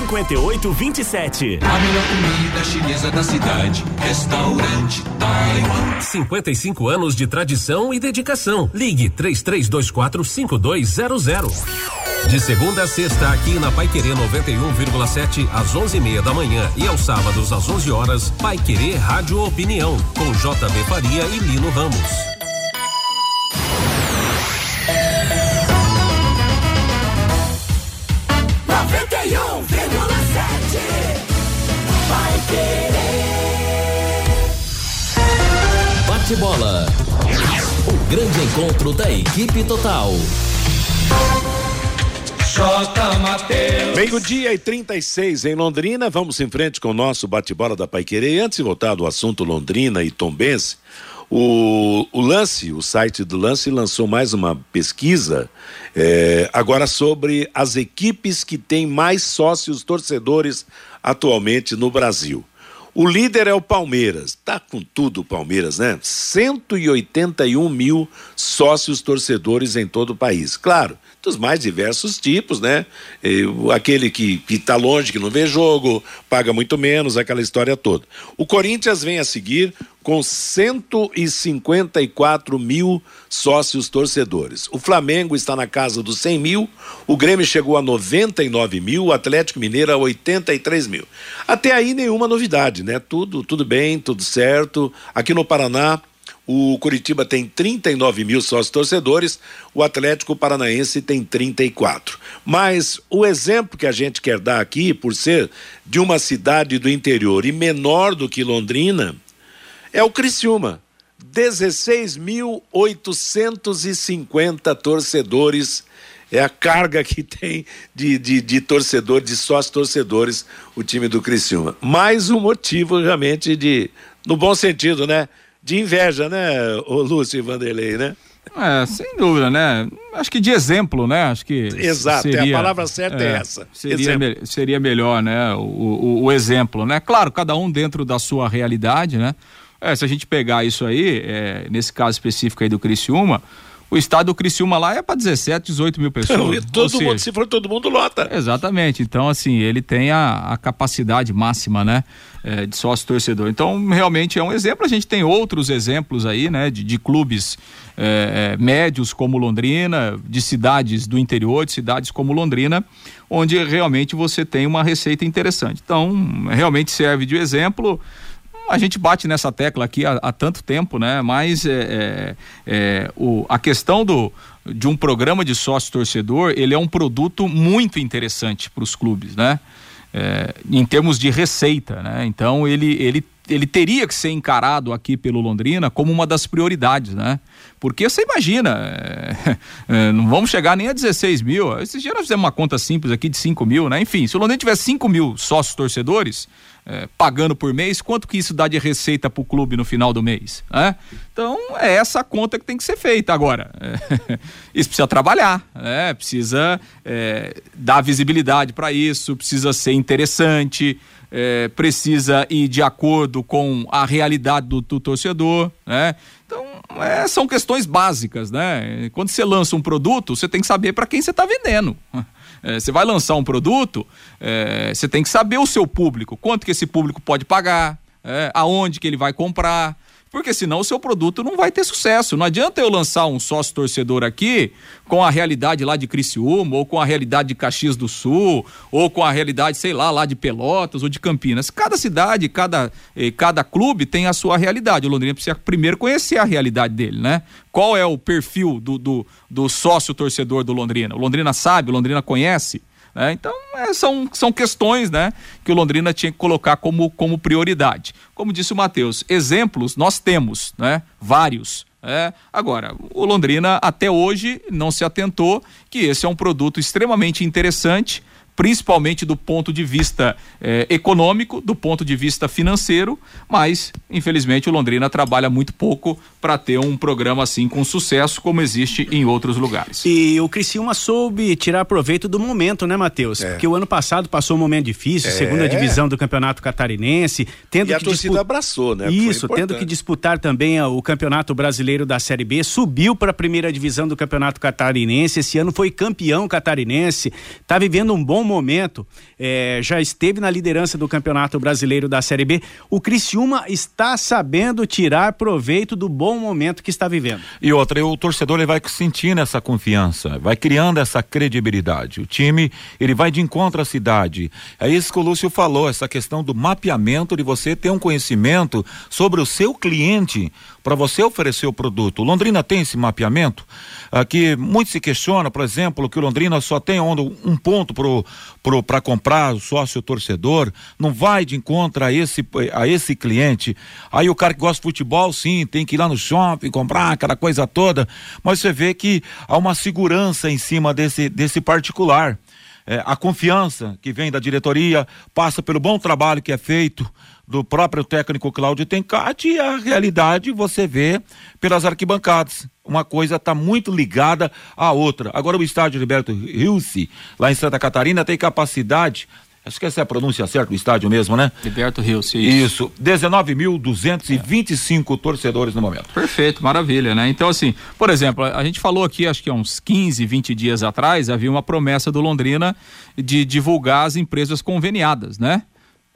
5827. A melhor comida chinesa da cidade. Restaurante Taiwan. 55 anos de tradição e dedicação. Ligue 3324 5200. De segunda a sexta, aqui na Pai Querer 91,7 às 11:30 da manhã e aos sábados às 11 horas, Pai Querer Rádio Opinião com JB Faria e Lino Ramos. Bate bola. O grande encontro da equipe total. Meio-dia e 36 em Londrina. Vamos em frente com o nosso bate-bola da Paiquerê. Antes de voltar do assunto Londrina e Tombense, o, o Lance, o site do Lance, lançou mais uma pesquisa é, agora sobre as equipes que têm mais sócios torcedores atualmente no Brasil. O líder é o Palmeiras. Tá com tudo o Palmeiras, né? 181 mil sócios torcedores em todo o país. Claro, dos mais diversos tipos, né? aquele que, que tá longe, que não vê jogo, paga muito menos, aquela história toda. O Corinthians vem a seguir com 154 mil sócios torcedores. O Flamengo está na casa dos 100 mil, o Grêmio chegou a 99 mil, o Atlético Mineiro a 83 mil. Até aí nenhuma novidade, né? Tudo, tudo bem, tudo certo. Aqui no Paraná, o Curitiba tem 39 mil sócios torcedores, o Atlético Paranaense tem 34. Mas o exemplo que a gente quer dar aqui, por ser de uma cidade do interior e menor do que Londrina, é o Criciúma. 16.850 torcedores é a carga que tem de, de, de torcedor, de sócios torcedores, o time do Criciúma. Mais um motivo realmente de, no bom sentido, né? De inveja, né, o Lúcio e Vanderlei, né? É, sem dúvida, né? Acho que de exemplo, né? Acho que. Exato, seria, é, a palavra certa é, é essa. Seria, me, seria melhor, né? O, o, o, exemplo, né? Claro, cada um dentro da sua realidade, né? É, se a gente pegar isso aí, é, nesse caso específico aí do Criciúma, o estádio do Criciúma lá é para 17, 18 mil pessoas. todo seja, mundo, se for todo mundo, lota. Exatamente. Então, assim, ele tem a, a capacidade máxima, né? É, de sócio torcedor. Então, realmente é um exemplo. A gente tem outros exemplos aí, né? De, de clubes é, é, médios como Londrina, de cidades do interior, de cidades como Londrina, onde realmente você tem uma receita interessante. Então, realmente serve de exemplo a gente bate nessa tecla aqui há, há tanto tempo, né? Mas é, é, é, o, a questão do, de um programa de sócio torcedor, ele é um produto muito interessante para os clubes, né? É, em termos de receita, né? Então ele, ele, ele teria que ser encarado aqui pelo Londrina como uma das prioridades, né? Porque você imagina, é, é, não vamos chegar nem a 16 mil. Esses dias nós fizemos uma conta simples aqui de 5 mil, né? Enfim, se o Londrina tiver 5 mil sócios torcedores, é, pagando por mês, quanto que isso dá de receita para o clube no final do mês? Então, é essa conta que tem que ser feita agora. É, isso precisa trabalhar, né? precisa é, dar visibilidade para isso, precisa ser interessante, é, precisa ir de acordo com a realidade do, do torcedor. Né? Então, é, são questões básicas. Né? Quando você lança um produto, você tem que saber para quem você está vendendo. É, você vai lançar um produto, é, você tem que saber o seu público, quanto que esse público pode pagar, é, aonde que ele vai comprar, porque senão o seu produto não vai ter sucesso. Não adianta eu lançar um sócio torcedor aqui com a realidade lá de Criciúma, ou com a realidade de Caxias do Sul, ou com a realidade, sei lá, lá de Pelotas ou de Campinas. Cada cidade, cada, eh, cada clube tem a sua realidade. O Londrina precisa primeiro conhecer a realidade dele, né? Qual é o perfil do, do, do sócio torcedor do Londrina? O Londrina sabe, o Londrina conhece. Né? Então, é, são, são questões né, que o Londrina tinha que colocar como, como prioridade. Como disse o Matheus, exemplos nós temos, né? vários. É, agora, o Londrina até hoje não se atentou que esse é um produto extremamente interessante principalmente do ponto de vista eh, econômico, do ponto de vista financeiro, mas infelizmente o Londrina trabalha muito pouco para ter um programa assim com sucesso como existe em outros lugares. E o Criciúma soube tirar proveito do momento, né, Matheus? É. Porque o ano passado passou um momento difícil, é. segunda divisão do Campeonato Catarinense, tendo e que a torcida dispu... abraçou, né? Isso, tendo que disputar também o Campeonato Brasileiro da Série B, subiu para a primeira divisão do Campeonato Catarinense, esse ano foi campeão catarinense, está vivendo um bom bom momento, é, já esteve na liderança do Campeonato Brasileiro da Série B. O Criciúma está sabendo tirar proveito do bom momento que está vivendo. E outra, o torcedor ele vai sentindo essa confiança, vai criando essa credibilidade. O time, ele vai de encontro à cidade. É isso que o Lúcio falou, essa questão do mapeamento, de você ter um conhecimento sobre o seu cliente para você oferecer o produto. Londrina tem esse mapeamento? Aqui, muito se questiona, por exemplo, que Londrina só tem um ponto para comprar o sócio torcedor, não vai de encontro a esse, a esse cliente. Aí o cara que gosta de futebol, sim, tem que ir lá no shopping, comprar aquela coisa toda, mas você vê que há uma segurança em cima desse, desse particular. É, a confiança que vem da diretoria passa pelo bom trabalho que é feito do próprio técnico Cláudio Tencati e a realidade você vê pelas arquibancadas. Uma coisa está muito ligada à outra. Agora o estádio Liberto Rilse, lá em Santa Catarina, tem capacidade Acho que essa é a pronúncia certa do estádio mesmo, né? Liberto Rio, sim. Isso. 19.225 é. torcedores no momento. Perfeito, maravilha, né? Então, assim, por exemplo, a gente falou aqui, acho que há uns 15, 20 dias atrás, havia uma promessa do Londrina de divulgar as empresas conveniadas, né?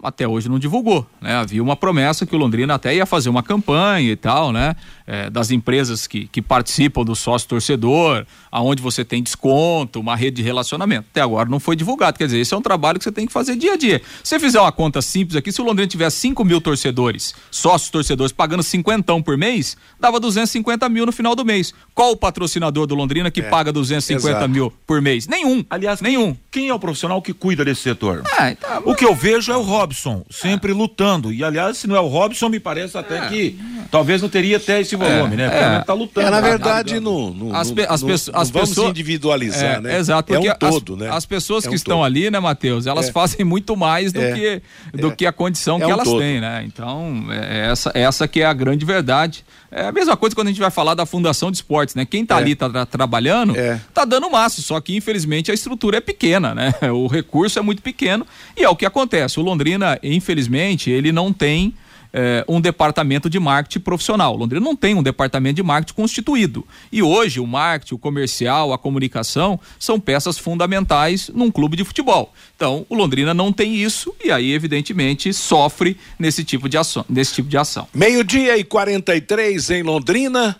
Até hoje não divulgou, né? Havia uma promessa que o Londrina até ia fazer uma campanha e tal, né? É, das empresas que, que participam do sócio torcedor, aonde você tem desconto, uma rede de relacionamento. Até agora não foi divulgado, quer dizer, esse é um trabalho que você tem que fazer dia a dia. Se você fizer uma conta simples aqui, se o Londrina tiver 5 mil torcedores, sócios torcedores, pagando cinquentão por mês, dava 250 mil no final do mês. Qual o patrocinador do Londrina que é, paga 250 exato. mil por mês? Nenhum. Aliás, nenhum. Quem é o profissional que cuida desse setor? É, então, o que eu vejo é o Robson, sempre é. lutando. E aliás, se não é o Robson, me parece até é. que talvez não teria até esse volume, é, né? Porque é, tá lutando. É, na verdade, no, no, as, pe as, no, as vamos pessoas individualizar, é, né? Exato, porque é um todo, as, né? As pessoas é um que estão todo. ali, né, Matheus, elas é. fazem muito mais do que do que a condição que um elas todo. têm, né? Então, é essa essa que é a grande verdade. É a mesma coisa quando a gente vai falar da Fundação de Esportes, né? Quem tá ali tá tra trabalhando, tá dando massa, só que infelizmente a estrutura é pequena, né? O recurso é muito pequeno e é o que acontece. O Londrina, infelizmente, ele não tem é, um departamento de marketing profissional. Londrina não tem um departamento de marketing constituído. E hoje o marketing, o comercial, a comunicação são peças fundamentais num clube de futebol. Então, o Londrina não tem isso e aí, evidentemente, sofre nesse tipo de ação. Nesse tipo de ação. Meio-dia e 43 em Londrina.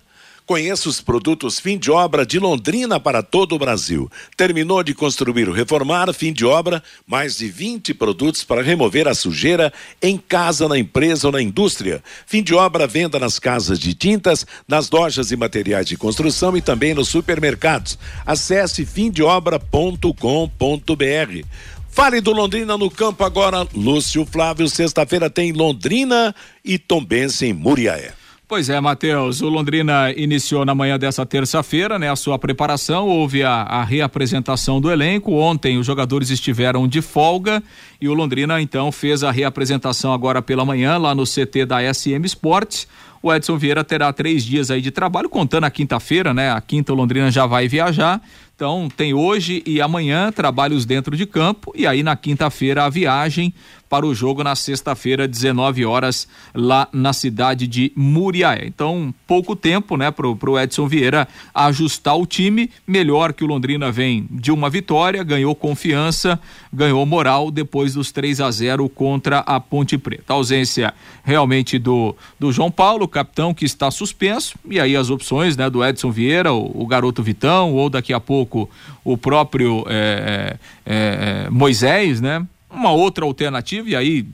Conheça os produtos fim de obra de Londrina para todo o Brasil. Terminou de construir ou reformar, fim de obra, mais de 20 produtos para remover a sujeira em casa, na empresa ou na indústria. Fim de obra, venda nas casas de tintas, nas lojas e materiais de construção e também nos supermercados. Acesse fimdeobra.com.br. Fale do Londrina no campo agora. Lúcio Flávio, sexta-feira tem Londrina e Tombense em Muriaé. Pois é, Matheus. O Londrina iniciou na manhã dessa terça-feira, né, a sua preparação. Houve a, a, reapresentação do elenco. Ontem os jogadores estiveram de folga e o Londrina então fez a reapresentação agora pela manhã lá no CT da SM Sports. O Edson Vieira terá três dias aí de trabalho, contando a quinta-feira, né? A quinta o Londrina já vai viajar. Então tem hoje e amanhã trabalhos dentro de campo e aí na quinta-feira a viagem para o jogo na sexta-feira, 19 horas, lá na cidade de Muriaé. Então, pouco tempo, né, pro, pro Edson Vieira ajustar o time. Melhor que o Londrina vem de uma vitória, ganhou confiança, ganhou moral depois dos 3 a 0 contra a Ponte Preta. A ausência realmente do, do João Paulo, capitão que está suspenso, e aí as opções, né, do Edson Vieira, o, o garoto Vitão, ou daqui a pouco o próprio é, é, é, Moisés, né? Uma outra alternativa, e aí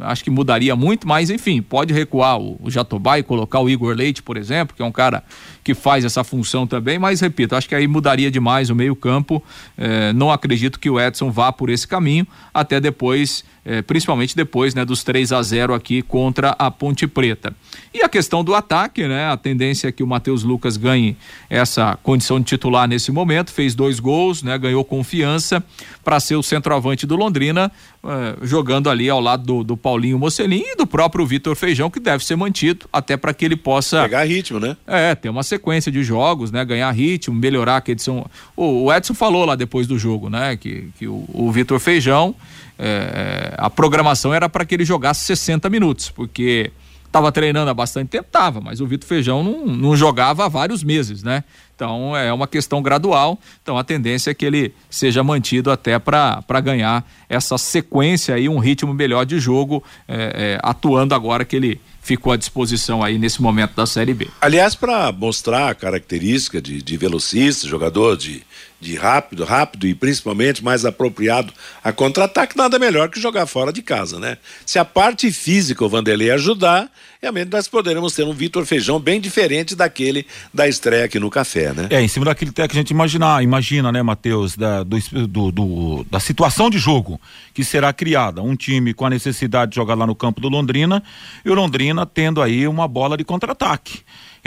acho que mudaria muito, mas enfim, pode recuar o, o Jatobá e colocar o Igor Leite, por exemplo, que é um cara que faz essa função também, mas repito, acho que aí mudaria demais o meio-campo. Eh, não acredito que o Edson vá por esse caminho, até depois, eh, principalmente depois né, dos 3 a 0 aqui contra a Ponte Preta. E a questão do ataque, né? A tendência é que o Matheus Lucas ganhe essa condição de titular nesse momento, fez dois gols, né? Ganhou confiança para ser o centroavante do Londrina, eh, jogando ali ao lado do, do Paulinho Mocelin e do próprio Vitor Feijão, que deve ser mantido, até para que ele possa. Pegar ritmo, né? É, ter uma sequência de jogos, né? Ganhar ritmo, melhorar edição. O, Edson falou lá depois do jogo, né? Que, que o, o Vitor Feijão, é, a programação era para que ele jogasse 60 minutos, porque Tava treinando há bastante tempo, tava, mas o Vitor Feijão não, não jogava há vários meses, né? Então é uma questão gradual. Então a tendência é que ele seja mantido até para ganhar essa sequência aí, um ritmo melhor de jogo, é, é, atuando agora que ele ficou à disposição aí nesse momento da Série B. Aliás, para mostrar a característica de, de velocista, jogador de, de rápido, rápido e principalmente mais apropriado a contra-ataque, nada melhor que jogar fora de casa, né? Se a parte física o Vanderlei ajudar, realmente nós poderemos ter um Vitor Feijão bem diferente daquele da estreia aqui no café, né? É, em cima daquele que a gente imaginar, imagina, né, Matheus, da, do, do, do, da situação de jogo que será criada. Um time com a necessidade de jogar lá no campo do Londrina e o Londrina tendo aí uma bola de contra-ataque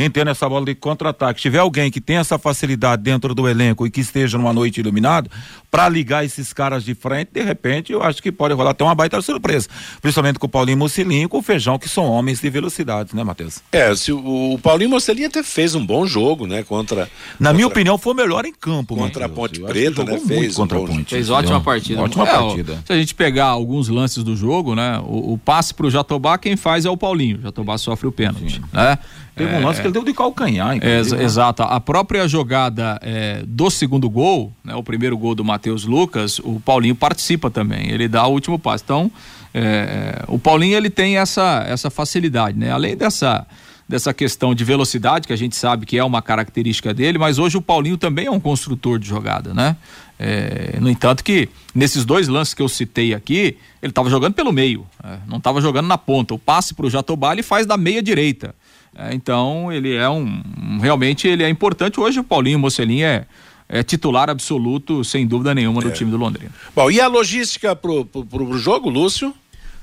entendo essa bola de contra-ataque, tiver alguém que tem essa facilidade dentro do elenco e que esteja numa noite iluminada, para ligar esses caras de frente, de repente, eu acho que pode rolar até uma baita surpresa. Principalmente com o Paulinho Mocelinho e com o Feijão, que são homens de velocidade, né, Matheus? É, se o, o Paulinho Mocelinho até fez um bom jogo, né, contra. Na contra, minha opinião, foi o melhor em campo, Contra Mateus. a Ponte Preta, né? Fez contra a Ponte. Fez ótima partida. Ótima é, partida. Se a gente pegar alguns lances do jogo, né, o, o passe pro Jatobá, quem faz é o Paulinho. O Jatobá sofre o pênalti, né? Teve um lance que ele deu de calcanhar, é, Exato. A própria jogada é, do segundo gol, né, o primeiro gol do Matheus Lucas, o Paulinho participa também. Ele dá o último passo. Então, é, o Paulinho ele tem essa, essa facilidade, né? Além dessa dessa questão de velocidade, que a gente sabe que é uma característica dele, mas hoje o Paulinho também é um construtor de jogada, né? É, no entanto que nesses dois lances que eu citei aqui, ele estava jogando pelo meio, é, não estava jogando na ponta. O passe para o Jatobá ele faz da meia direita. É, então ele é um, realmente ele é importante. Hoje o Paulinho Mocelin é, é titular absoluto, sem dúvida nenhuma, do é. time do Londrina. Bom, e a logística pro, pro, pro jogo, Lúcio?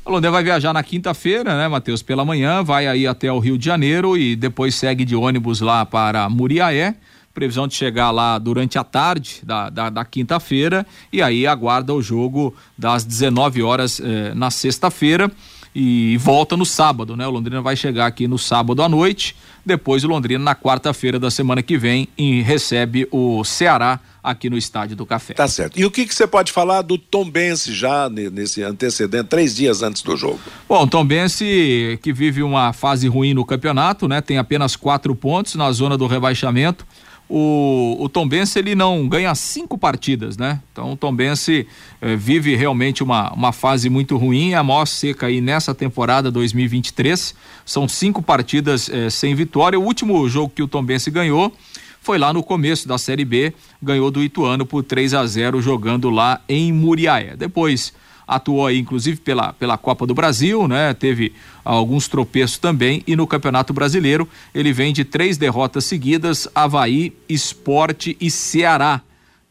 A Londrina vai viajar na quinta-feira, né, Matheus, pela manhã, vai aí até o Rio de Janeiro e depois segue de ônibus lá para Muriaé. Previsão de chegar lá durante a tarde da, da, da quinta-feira e aí aguarda o jogo das 19 horas eh, na sexta-feira e volta no sábado, né? O Londrina vai chegar aqui no sábado à noite, depois o Londrina na quarta-feira da semana que vem e recebe o Ceará aqui no Estádio do Café. Tá certo. E o que que você pode falar do Tom Bense já nesse antecedente, três dias antes do jogo? Bom, o Tom Bense que vive uma fase ruim no campeonato, né? Tem apenas quatro pontos na zona do rebaixamento. O, o Tom Bense ele não ganha cinco partidas, né? Então o Tom Bense eh, vive realmente uma, uma fase muito ruim, a maior seca aí nessa temporada 2023. São cinco partidas eh, sem vitória. O último jogo que o Tom Bense ganhou foi lá no começo da Série B, ganhou do Ituano por 3 a 0 jogando lá em Muriaé. Depois atuou aí inclusive pela, pela Copa do Brasil, né? Teve alguns tropeços também e no Campeonato Brasileiro ele vem de três derrotas seguidas, Havaí, Esporte e Ceará.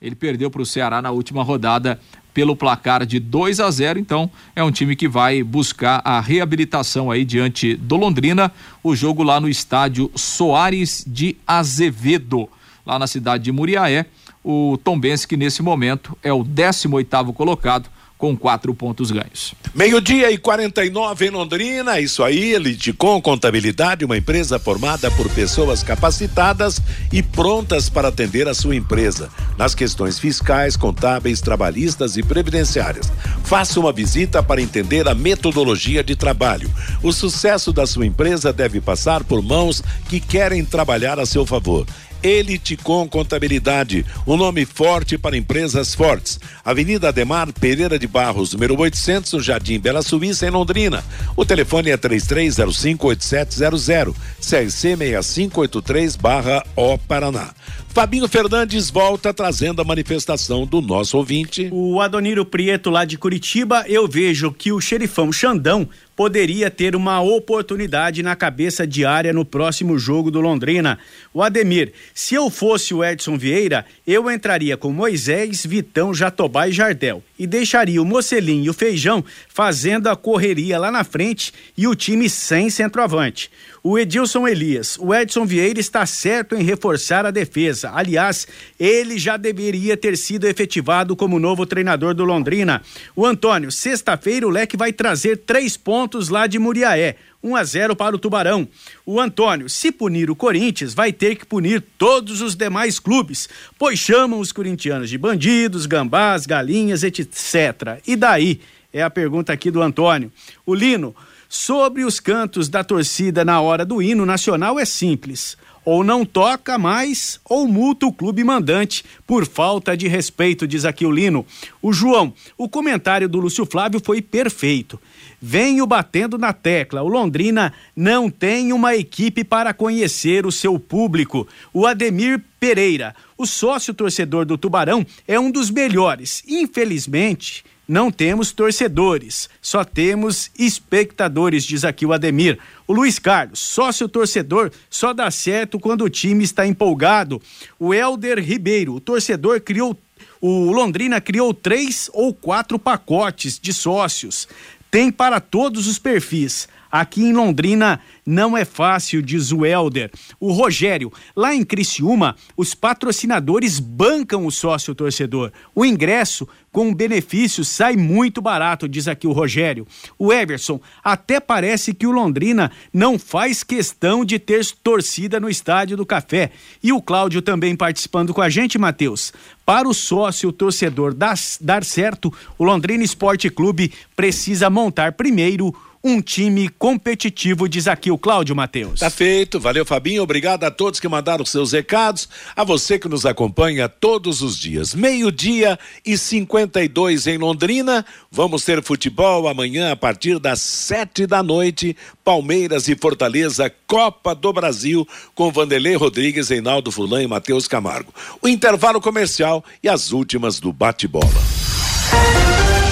Ele perdeu para o Ceará na última rodada pelo placar de 2 a 0. Então, é um time que vai buscar a reabilitação aí diante do Londrina. O jogo lá no estádio Soares de Azevedo, lá na cidade de Muriaé. O Tombense, que nesse momento é o 18 oitavo colocado, com quatro pontos ganhos. Meio-dia e 49 em Londrina, isso aí, Eliticom Contabilidade, uma empresa formada por pessoas capacitadas e prontas para atender a sua empresa nas questões fiscais, contábeis, trabalhistas e previdenciárias. Faça uma visita para entender a metodologia de trabalho. O sucesso da sua empresa deve passar por mãos que querem trabalhar a seu favor. Elite com Contabilidade, um nome forte para empresas fortes. Avenida Ademar Pereira de Barros, número 800, no Jardim Bela Suíça, em Londrina. O telefone é 33058700, CRC 6583 barra O Paraná. Fabinho Fernandes volta trazendo a manifestação do nosso ouvinte. O Adoniro Prieto lá de Curitiba, eu vejo que o xerifão Xandão poderia ter uma oportunidade na cabeça de área no próximo jogo do Londrina. O Ademir, se eu fosse o Edson Vieira, eu entraria com Moisés, Vitão, Jatobá e Jardel e deixaria o Mocelim e o Feijão fazendo a correria lá na frente e o time sem centroavante. O Edilson Elias, o Edson Vieira está certo em reforçar a defesa. Aliás, ele já deveria ter sido efetivado como novo treinador do Londrina. O Antônio, sexta-feira o Leque vai trazer três pontos lá de Muriaé. 1 a 0 para o Tubarão. O Antônio, se punir o Corinthians, vai ter que punir todos os demais clubes, pois chamam os corintianos de bandidos, gambás, galinhas, etc. E daí? É a pergunta aqui do Antônio. O Lino, Sobre os cantos da torcida na hora do hino nacional é simples. Ou não toca mais, ou multa o clube mandante por falta de respeito, diz aqui o Lino. O João, o comentário do Lúcio Flávio foi perfeito. Venho batendo na tecla. O Londrina não tem uma equipe para conhecer o seu público. O Ademir Pereira, o sócio torcedor do Tubarão, é um dos melhores. Infelizmente, não temos torcedores, só temos espectadores, diz aqui o Ademir. O Luiz Carlos, sócio torcedor, só dá certo quando o time está empolgado. O Elder Ribeiro, o torcedor criou. O Londrina criou três ou quatro pacotes de sócios. Tem para todos os perfis. Aqui em Londrina não é fácil, diz o Helder. O Rogério, lá em Criciúma, os patrocinadores bancam o sócio torcedor. O ingresso com benefício sai muito barato, diz aqui o Rogério. O Everson, até parece que o Londrina não faz questão de ter torcida no estádio do Café. E o Cláudio também participando com a gente, Matheus. Para o sócio torcedor dar, dar certo, o Londrina Esporte Clube precisa montar primeiro um time competitivo, diz aqui o Cláudio Matheus. Tá feito, valeu Fabinho, obrigado a todos que mandaram seus recados, a você que nos acompanha todos os dias. Meio-dia e 52 em Londrina, vamos ter futebol amanhã a partir das sete da noite, Palmeiras e Fortaleza, Copa do Brasil, com Vanderlei Rodrigues, Reinaldo Fulan e Matheus Camargo. O intervalo comercial e as últimas do bate-bola.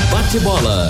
Bate-bola.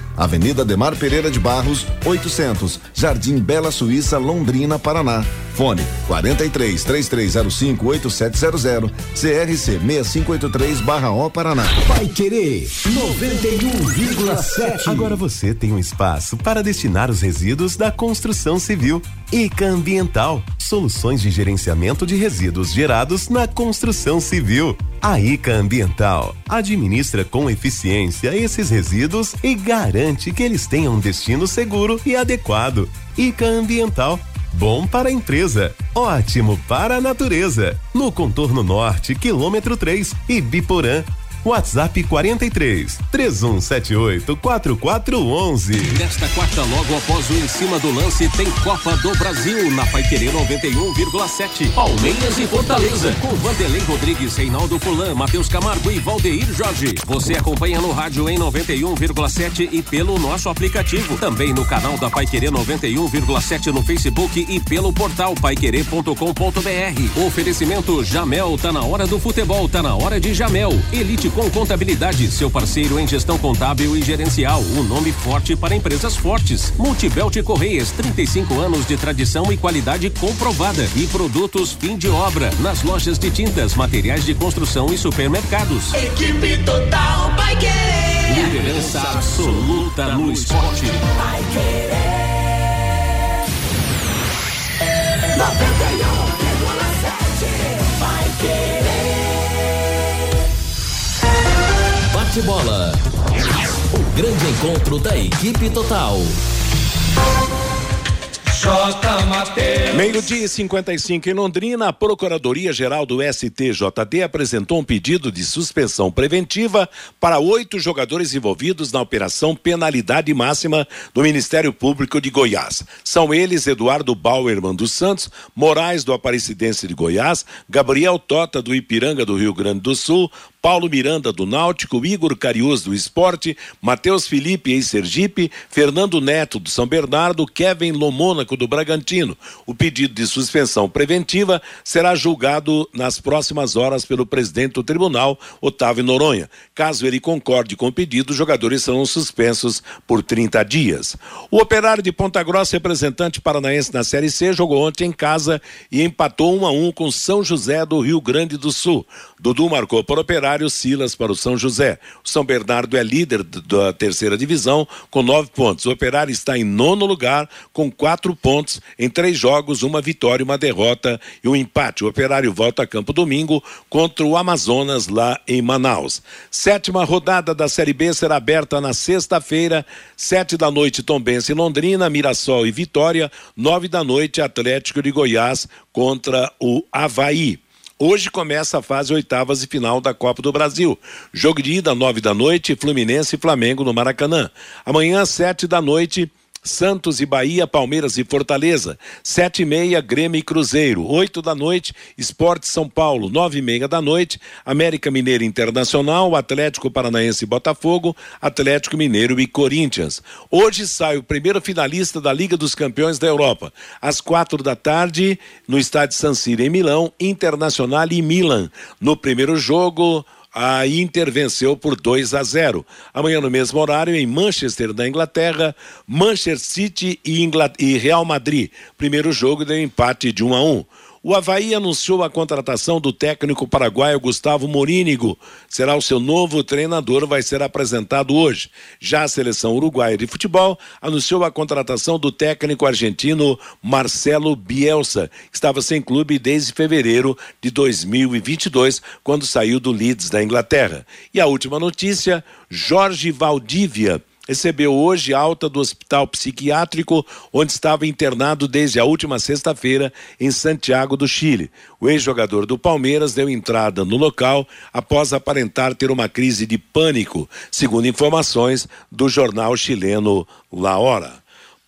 Avenida Demar Pereira de Barros, 800, Jardim Bela Suíça, Londrina, Paraná. Fone 43 3305 8700, CRC 6583/O Paraná. Vai querer 91,7. Agora você tem um espaço para destinar os resíduos da construção civil. ICA Ambiental, soluções de gerenciamento de resíduos gerados na construção civil. A ICA Ambiental administra com eficiência esses resíduos e garante que eles tenham um destino seguro e adequado. ICA Ambiental Bom para a empresa, ótimo para a natureza. No contorno norte, quilômetro 3, Ibiporã, WhatsApp 43 3178 4411. Nesta quarta, logo após o em cima do lance, tem Copa do Brasil na Paiquerê 91,7. Palmeiras e Fortaleza. Com Vanderlei Rodrigues, Reinaldo Fulan, Matheus Camargo e Valdeir Jorge. Você acompanha no rádio em 91,7 e pelo nosso aplicativo. Também no canal da Paiquerê 91,7 no Facebook e pelo portal paiquerê.com.br. Oferecimento Jamel, tá na hora do futebol, tá na hora de Jamel. Elite com Contabilidade, seu parceiro em gestão contábil e gerencial. Um nome forte para empresas fortes. Multibelt Correias, 35 anos de tradição e qualidade comprovada. E produtos fim de obra. Nas lojas de tintas, materiais de construção e supermercados. Equipe Total vai querer. Liderança absoluta no esporte. Vai querer. 91,7 vai querer. Bate-bola. O grande encontro da equipe total. Meio-dia e 55 em Londrina, a Procuradoria-Geral do STJD apresentou um pedido de suspensão preventiva para oito jogadores envolvidos na operação Penalidade Máxima do Ministério Público de Goiás. São eles Eduardo Bauerman dos Santos, Moraes do Aparecidense de Goiás, Gabriel Tota do Ipiranga do Rio Grande do Sul, Paulo Miranda do Náutico, Igor Carius do Esporte, Matheus Felipe ex-Sergipe, Fernando Neto do São Bernardo, Kevin Lomônaco do Bragantino. O pedido de suspensão preventiva será julgado nas próximas horas pelo presidente do tribunal, Otávio Noronha. Caso ele concorde com o pedido, os jogadores serão suspensos por 30 dias. O operário de Ponta Grossa, representante paranaense na Série C, jogou ontem em casa e empatou 1 a 1 com São José do Rio Grande do Sul. Dudu marcou para o operário Silas para o São José. O São Bernardo é líder da terceira divisão com nove pontos. O operário está em nono lugar com quatro pontos em três jogos, uma vitória, uma derrota e um empate. O operário volta a campo domingo contra o Amazonas lá em Manaus. Sétima rodada da Série B será aberta na sexta-feira, sete da noite, Tombense e Londrina, Mirassol e Vitória, nove da noite, Atlético de Goiás contra o Havaí. Hoje começa a fase oitavas e final da Copa do Brasil. Jogo de ida, nove da noite, Fluminense e Flamengo no Maracanã. Amanhã, sete da noite, Santos e Bahia, Palmeiras e Fortaleza. Sete e meia, Grêmio e Cruzeiro. Oito da noite, Esporte São Paulo. Nove e meia da noite, América Mineiro Internacional, Atlético Paranaense e Botafogo, Atlético Mineiro e Corinthians. Hoje sai o primeiro finalista da Liga dos Campeões da Europa. Às quatro da tarde, no estádio San Siro, em Milão, Internacional e Milan. No primeiro jogo, a Inter venceu por 2 a 0. Amanhã, no mesmo horário, em Manchester, na Inglaterra, Manchester City e, Ingl... e Real Madrid. Primeiro jogo deu empate de 1 a 1. O Havaí anunciou a contratação do técnico paraguaio Gustavo Morínigo. Será o seu novo treinador, vai ser apresentado hoje. Já a seleção uruguaia de futebol anunciou a contratação do técnico argentino Marcelo Bielsa, que estava sem clube desde fevereiro de 2022, quando saiu do Leeds da Inglaterra. E a última notícia: Jorge Valdívia recebeu hoje alta do hospital psiquiátrico, onde estava internado desde a última sexta-feira em Santiago do Chile. O ex-jogador do Palmeiras deu entrada no local após aparentar ter uma crise de pânico, segundo informações do jornal chileno La Hora.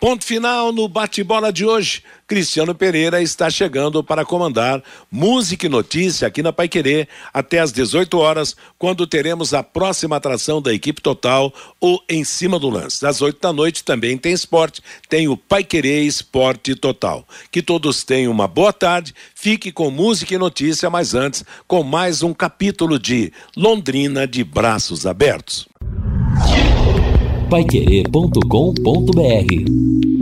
Ponto final no bate-bola de hoje. Cristiano Pereira está chegando para comandar Música e Notícia aqui na Paiquerê até às 18 horas, quando teremos a próxima atração da equipe total, o Em Cima do Lance. Às 8 da noite também tem esporte, tem o Paiquerê Esporte Total. Que todos tenham uma boa tarde, fique com Música e Notícia, mas antes, com mais um capítulo de Londrina de Braços Abertos paiquerê.com.br